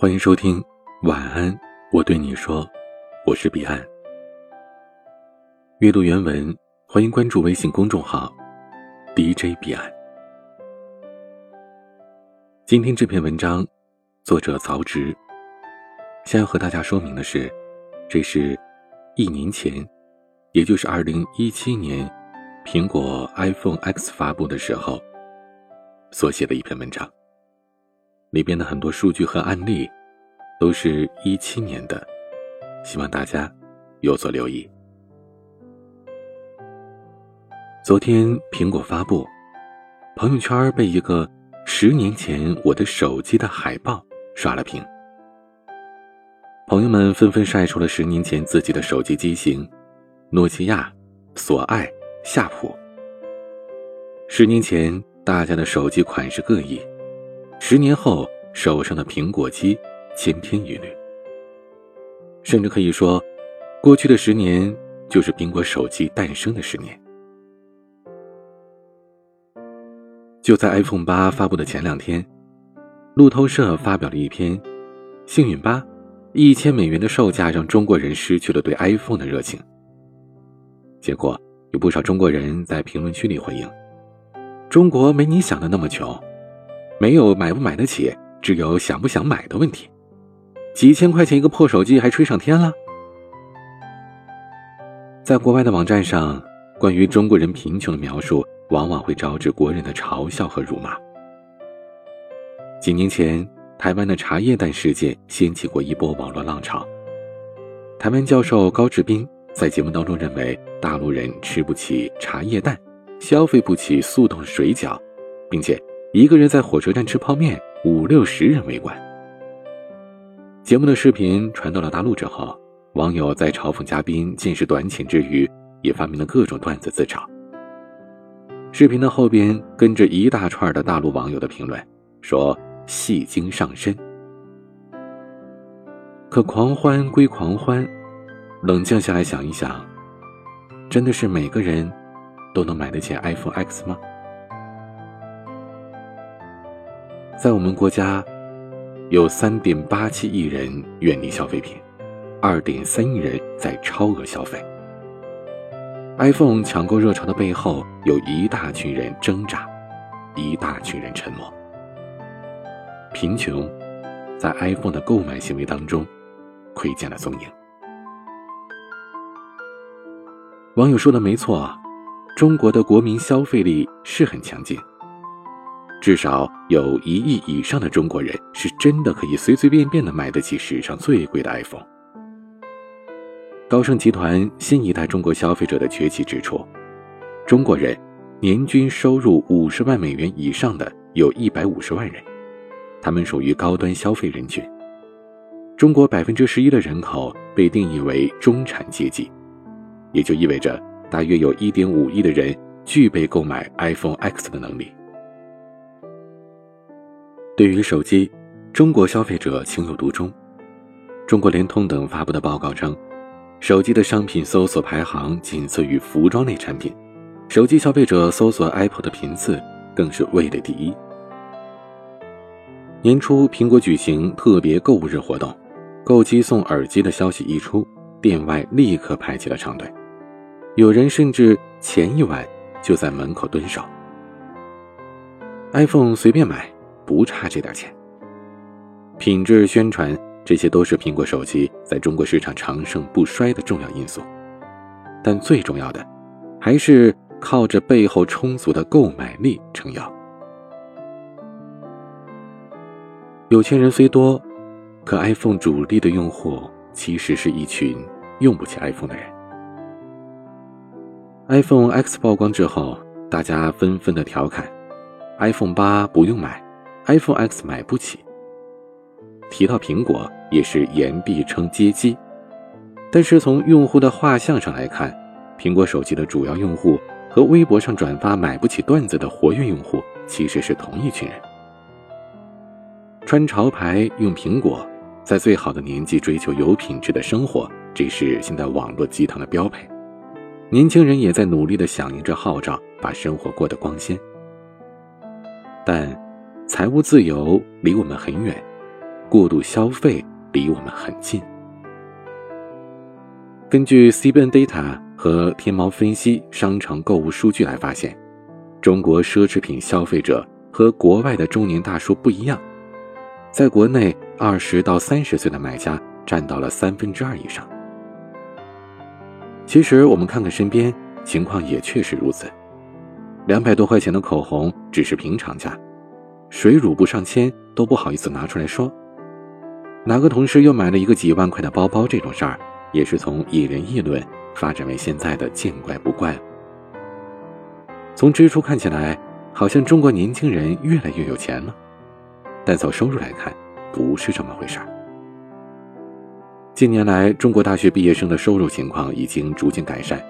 欢迎收听晚安，我对你说，我是彼岸。阅读原文，欢迎关注微信公众号 DJ 彼岸。今天这篇文章，作者曹植。先要和大家说明的是，这是一年前，也就是二零一七年，苹果 iPhone X 发布的时候所写的一篇文章。里边的很多数据和案例，都是一七年的，希望大家有所留意。昨天苹果发布，朋友圈被一个十年前我的手机的海报刷了屏。朋友们纷纷晒出了十年前自己的手机机型：诺基亚、索爱、夏普。十年前大家的手机款式各异。十年后，手上的苹果机千篇一律，甚至可以说，过去的十年就是苹果手机诞生的十年。就在 iPhone 八发布的前两天，路透社发表了一篇《幸运八，一千美元的售价让中国人失去了对 iPhone 的热情》。结果，有不少中国人在评论区里回应：“中国没你想的那么穷。”没有买不买得起，只有想不想买的问题。几千块钱一个破手机还吹上天了？在国外的网站上，关于中国人贫穷的描述往往会招致国人的嘲笑和辱骂。几年前，台湾的茶叶蛋事件掀起过一波网络浪潮。台湾教授高志斌在节目当中认为，大陆人吃不起茶叶蛋，消费不起速冻水饺，并且。一个人在火车站吃泡面，五六十人围观。节目的视频传到了大陆之后，网友在嘲讽嘉宾见识短浅之余，也发明了各种段子自嘲。视频的后边跟着一大串的大陆网友的评论，说戏精上身。可狂欢归狂欢，冷静下来想一想，真的是每个人都能买得起 iPhone X 吗？在我们国家，有三点八七亿人远离消费品，二点三亿人在超额消费。iPhone 抢购热潮的背后，有一大群人挣扎，一大群人沉默。贫穷，在 iPhone 的购买行为当中，窥见了踪影。网友说的没错，中国的国民消费力是很强劲。至少有一亿以上的中国人是真的可以随随便便的买得起史上最贵的 iPhone。高盛集团新一代中国消费者的崛起指出，中国人年均收入五十万美元以上的有一百五十万人，他们属于高端消费人群。中国百分之十一的人口被定义为中产阶级，也就意味着大约有一点五亿的人具备购买 iPhone X 的能力。对于手机，中国消费者情有独钟。中国联通等发布的报告称，手机的商品搜索排行仅次于服装类产品，手机消费者搜索 Apple 的频次更是位列第一。年初，苹果举行特别购物日活动，购机送耳机的消息一出，店外立刻排起了长队，有人甚至前一晚就在门口蹲守。iPhone 随便买。不差这点钱。品质宣传，这些都是苹果手机在中国市场长盛不衰的重要因素。但最重要的，还是靠着背后充足的购买力撑腰。有钱人虽多，可 iPhone 主力的用户其实是一群用不起 iPhone 的人。iPhone X 曝光之后，大家纷纷的调侃：“iPhone 八不用买。” iPhone X 买不起。提到苹果，也是言必称接机。但是从用户的画像上来看，苹果手机的主要用户和微博上转发买不起段子的活跃用户其实是同一群人。穿潮牌用苹果，在最好的年纪追求有品质的生活，这是现在网络鸡汤的标配。年轻人也在努力的响应着号召，把生活过得光鲜。但。财务自由离我们很远，过度消费离我们很近。根据 CBN Data 和天猫分析商场购物数据来发现，中国奢侈品消费者和国外的中年大叔不一样，在国内二十到三十岁的买家占到了三分之二以上。其实我们看看身边，情况也确实如此。两百多块钱的口红只是平常价，水乳不上千都不好意思拿出来说。哪个同事又买了一个几万块的包包？这种事儿。也是从引人议论发展为现在的见怪不怪了。从支出看起来，好像中国年轻人越来越有钱了，但从收入来看，不是这么回事儿。近年来，中国大学毕业生的收入情况已经逐渐改善，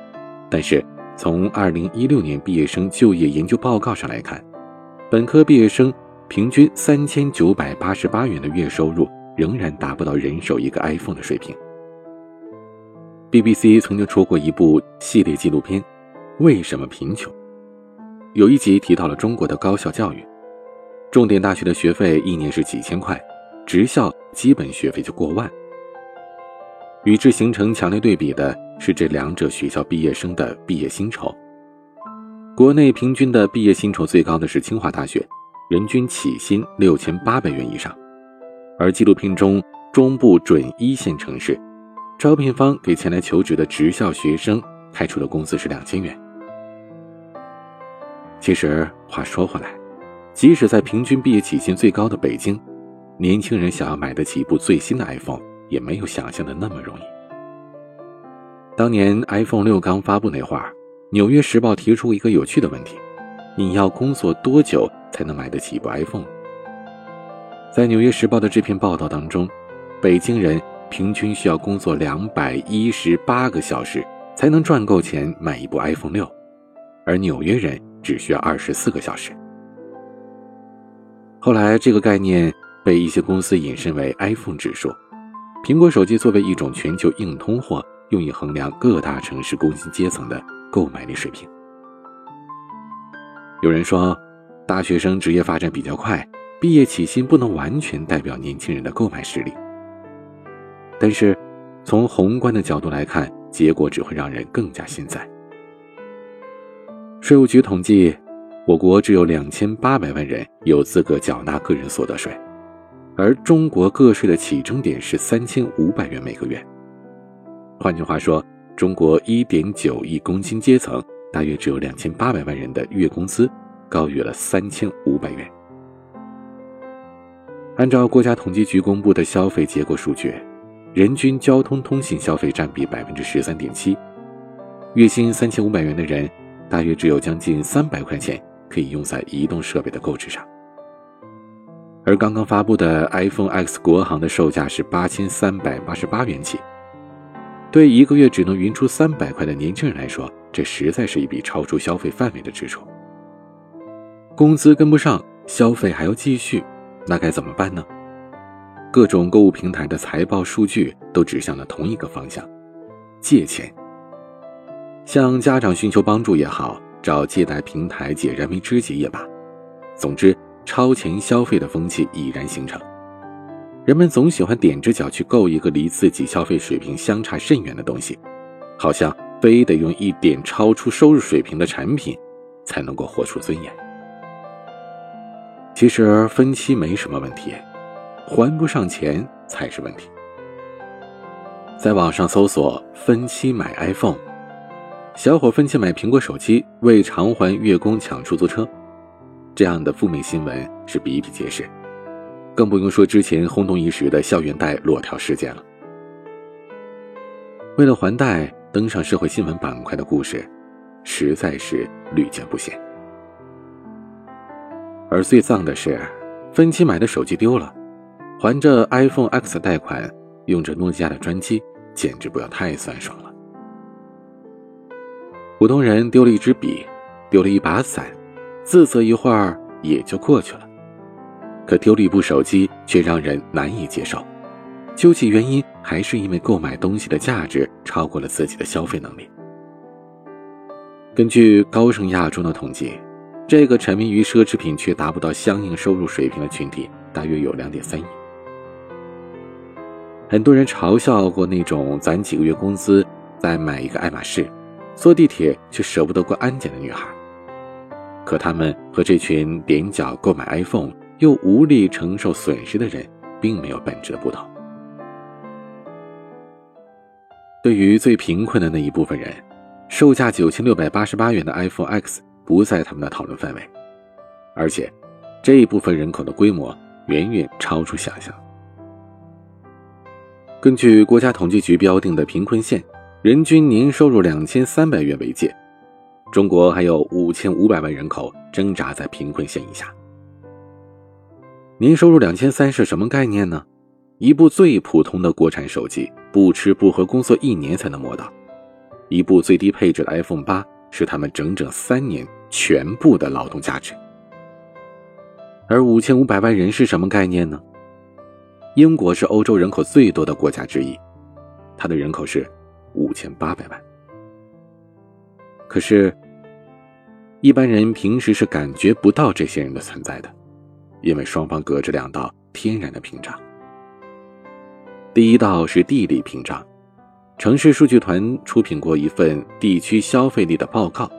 但是从2016年毕业生就业研究报告上来看，本科毕业生平均3988元的月收入仍然达不到人手一个 iPhone 的水平。BBC 曾经出过一部系列纪录片《为什么贫穷》，有一集提到了中国的高校教育，重点大学的学费一年是几千块，职校基本学费就过万。与之形成强烈对比的是这两者学校毕业生的毕业薪酬。国内平均的毕业薪酬最高的是清华大学，人均起薪六千八百元以上，而纪录片中中部准一线城市。招聘方给前来求职的职校学生开出的工资是两千元。其实话说回来，即使在平均毕业起薪最高的北京，年轻人想要买得起一部最新的 iPhone，也没有想象的那么容易。当年 iPhone 六刚发布那会儿，《纽约时报》提出一个有趣的问题：你要工作多久才能买得起一部 iPhone？在《纽约时报》的这篇报道当中，北京人。平均需要工作两百一十八个小时才能赚够钱买一部 iPhone 六，而纽约人只需要二十四个小时。后来，这个概念被一些公司引申为 iPhone 指数，苹果手机作为一种全球硬通货，用以衡量各大城市工薪阶层的购买力水平。有人说，大学生职业发展比较快，毕业起薪不能完全代表年轻人的购买实力。但是，从宏观的角度来看，结果只会让人更加心塞。税务局统计，我国只有两千八百万人有资格缴纳个人所得税，而中国个税的起征点是三千五百元每个月。换句话说，中国一点九亿工薪阶层大约只有两千八百万人的月工资高于了三千五百元。按照国家统计局公布的消费结果数据。人均交通通信消费占比百分之十三点七，月薪三千五百元的人，大约只有将近三百块钱可以用在移动设备的购置上。而刚刚发布的 iPhone X 国行的售价是八千三百八十八元起，对一个月只能匀出三百块的年轻人来说，这实在是一笔超出消费范围的支出。工资跟不上，消费还要继续，那该怎么办呢？各种购物平台的财报数据都指向了同一个方向：借钱。向家长寻求帮助也好，找借贷平台解燃眉之急也罢，总之，超前消费的风气已然形成。人们总喜欢踮着脚去购一个离自己消费水平相差甚远的东西，好像非得用一点超出收入水平的产品才能够活出尊严。其实分期没什么问题。还不上钱才是问题。在网上搜索“分期买 iPhone”，小伙分期买苹果手机，为偿还月供抢出租车，这样的负面新闻是比比皆是，更不用说之前轰动一时的校园贷裸条事件了。为了还贷登上社会新闻板块的故事，实在是屡见不鲜。而最脏的是，分期买的手机丢了。还着 iPhone X 贷款，用着诺基亚的专机，简直不要太酸爽了。普通人丢了一支笔，丢了一把伞，自责一会儿也就过去了。可丢了一部手机，却让人难以接受。究其原因，还是因为购买东西的价值超过了自己的消费能力。根据高盛亚洲的统计，这个沉迷于奢侈品却达不到相应收入水平的群体，大约有两点三亿。很多人嘲笑过那种攒几个月工资再买一个爱马仕，坐地铁却舍不得过安检的女孩。可他们和这群踮脚购买 iPhone 又无力承受损失的人，并没有本质的不同。对于最贫困的那一部分人，售价九千六百八十八元的 iPhone X 不在他们的讨论范围，而且这一部分人口的规模远远超出想象。根据国家统计局标定的贫困线，人均年收入两千三百元为界，中国还有五千五百万人口挣扎在贫困线以下。年收入两千三是什么概念呢？一部最普通的国产手机，不吃不喝工作一年才能摸到；一部最低配置的 iPhone 八，是他们整整三年全部的劳动价值。而五千五百万人是什么概念呢？英国是欧洲人口最多的国家之一，它的人口是五千八百万。可是，一般人平时是感觉不到这些人的存在的，因为双方隔着两道天然的屏障。第一道是地理屏障，城市数据团出品过一份地区消费力的报告，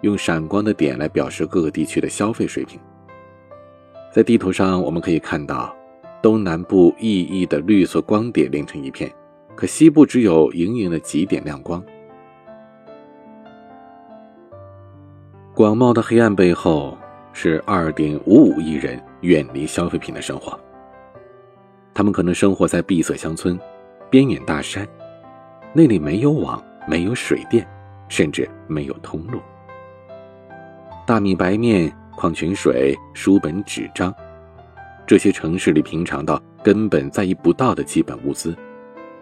用闪光的点来表示各个地区的消费水平。在地图上我们可以看到。东南部熠熠的绿色光点连成一片，可西部只有莹莹的几点亮光。广袤的黑暗背后，是二点五五亿人远离消费品的生活。他们可能生活在闭塞乡村、边远大山，那里没有网，没有水电，甚至没有通路。大米、白面、矿泉水、书本、纸张。这些城市里平常到根本在意不到的基本物资，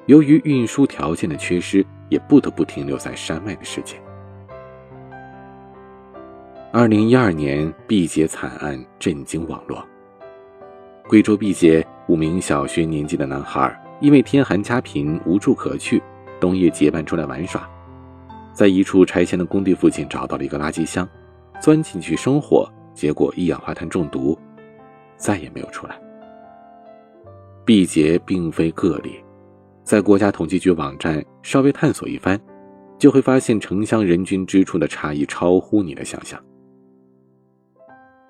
由于运输条件的缺失，也不得不停留在山外的世界。二零一二年毕节惨案震惊网络。贵州毕节五名小学年级的男孩因为天寒家贫无处可去，冬夜结伴出来玩耍，在一处拆迁的工地附近找到了一个垃圾箱，钻进去生火，结果一氧化碳中毒。再也没有出来。毕节并非个例，在国家统计局网站稍微探索一番，就会发现城乡人均支出的差异超乎你的想象。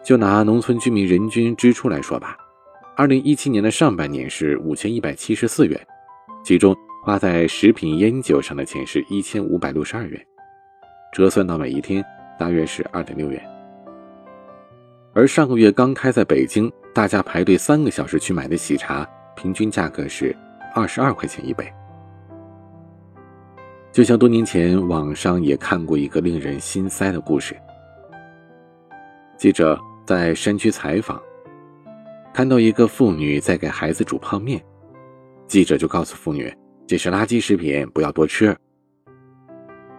就拿农村居民人均支出来说吧，二零一七年的上半年是五千一百七十四元，其中花在食品烟酒上的钱是一千五百六十二元，折算到每一天大约是二点六元。而上个月刚开在北京。大家排队三个小时去买的喜茶，平均价格是二十二块钱一杯。就像多年前网上也看过一个令人心塞的故事：记者在山区采访，看到一个妇女在给孩子煮泡面，记者就告诉妇女这是垃圾食品，不要多吃。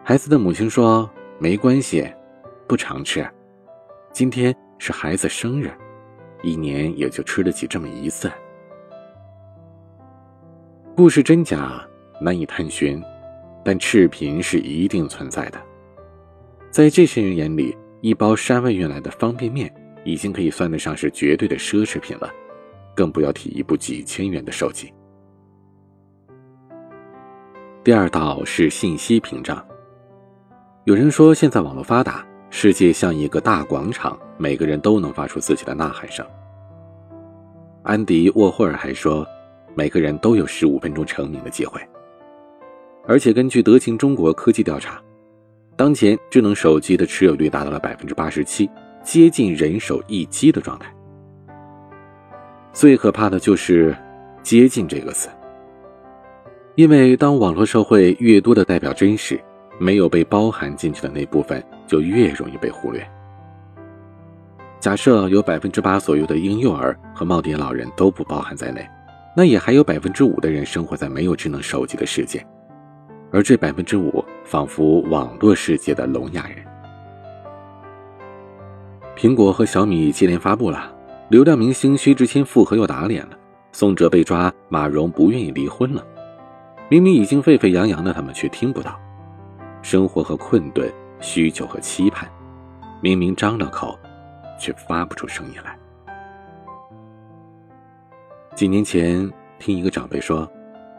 孩子的母亲说：“没关系，不常吃，今天是孩子生日。”一年也就吃得起这么一次。故事真假难以探寻，但赤贫是一定存在的。在这些人眼里，一包山外运来的方便面已经可以算得上是绝对的奢侈品了，更不要提一部几千元的手机。第二道是信息屏障。有人说，现在网络发达。世界像一个大广场，每个人都能发出自己的呐喊声。安迪沃霍尔还说，每个人都有十五分钟成名的机会。而且根据德勤中国科技调查，当前智能手机的持有率达到了百分之八十七，接近人手一机的状态。最可怕的就是“接近”这个词，因为当网络社会越多的代表真实。没有被包含进去的那部分，就越容易被忽略。假设有百分之八左右的婴幼儿和耄耋老人都不包含在内，那也还有百分之五的人生活在没有智能手机的世界，而这百分之五仿佛网络世界的聋哑人。苹果和小米接连发布了，流量明星薛之谦复合又打脸了，宋哲被抓，马蓉不愿意离婚了，明明已经沸沸扬扬的，他们却听不到。生活和困顿，需求和期盼，明明张了口，却发不出声音来。几年前，听一个长辈说，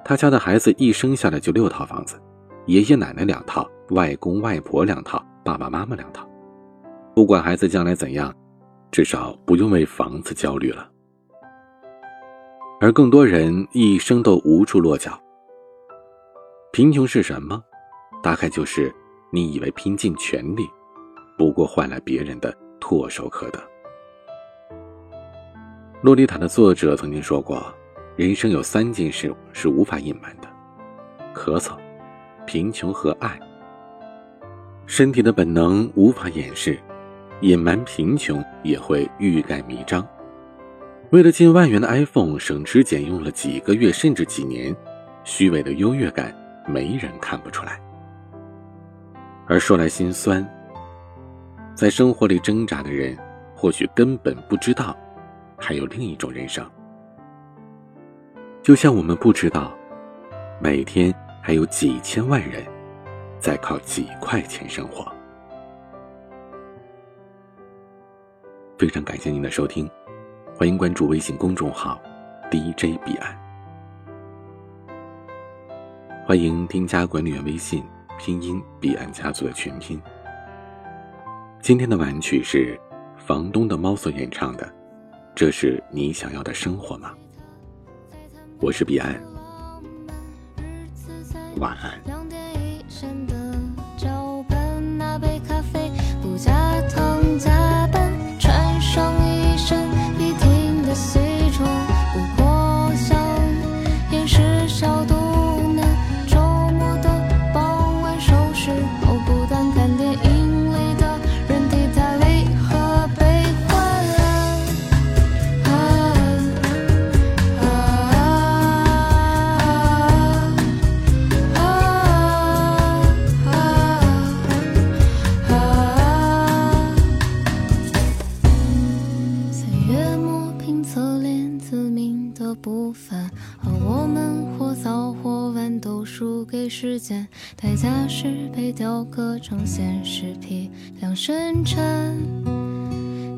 他家的孩子一生下来就六套房子，爷爷奶奶两套，外公外婆两套，爸爸妈妈两套。不管孩子将来怎样，至少不用为房子焦虑了。而更多人一生都无处落脚。贫穷是什么？大概就是你以为拼尽全力，不过换来别人的唾手可得。洛丽塔的作者曾经说过。人生有三件事是无法隐瞒的：咳嗽、贫穷和爱。身体的本能无法掩饰，隐瞒贫穷也会欲盖弥彰。为了近万元的 iPhone，省吃俭用了几个月甚至几年，虚伪的优越感没人看不出来。而说来心酸，在生活里挣扎的人，或许根本不知道，还有另一种人生。就像我们不知道，每天还有几千万人在靠几块钱生活。非常感谢您的收听，欢迎关注微信公众号 DJ 彼岸，欢迎添加管理员微信拼音彼岸家族的全拼。今天的晚曲是房东的猫所演唱的，这是你想要的生活吗？我是彼岸，晚安。时间代价是被雕刻成现实，批量生沉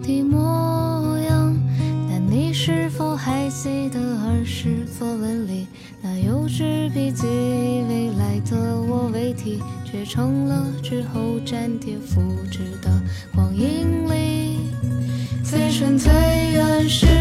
的模样。但你是否还记得儿时作文里那有纸笔记？未来的我未提，却成了之后粘贴复制的光影里。最深最远是。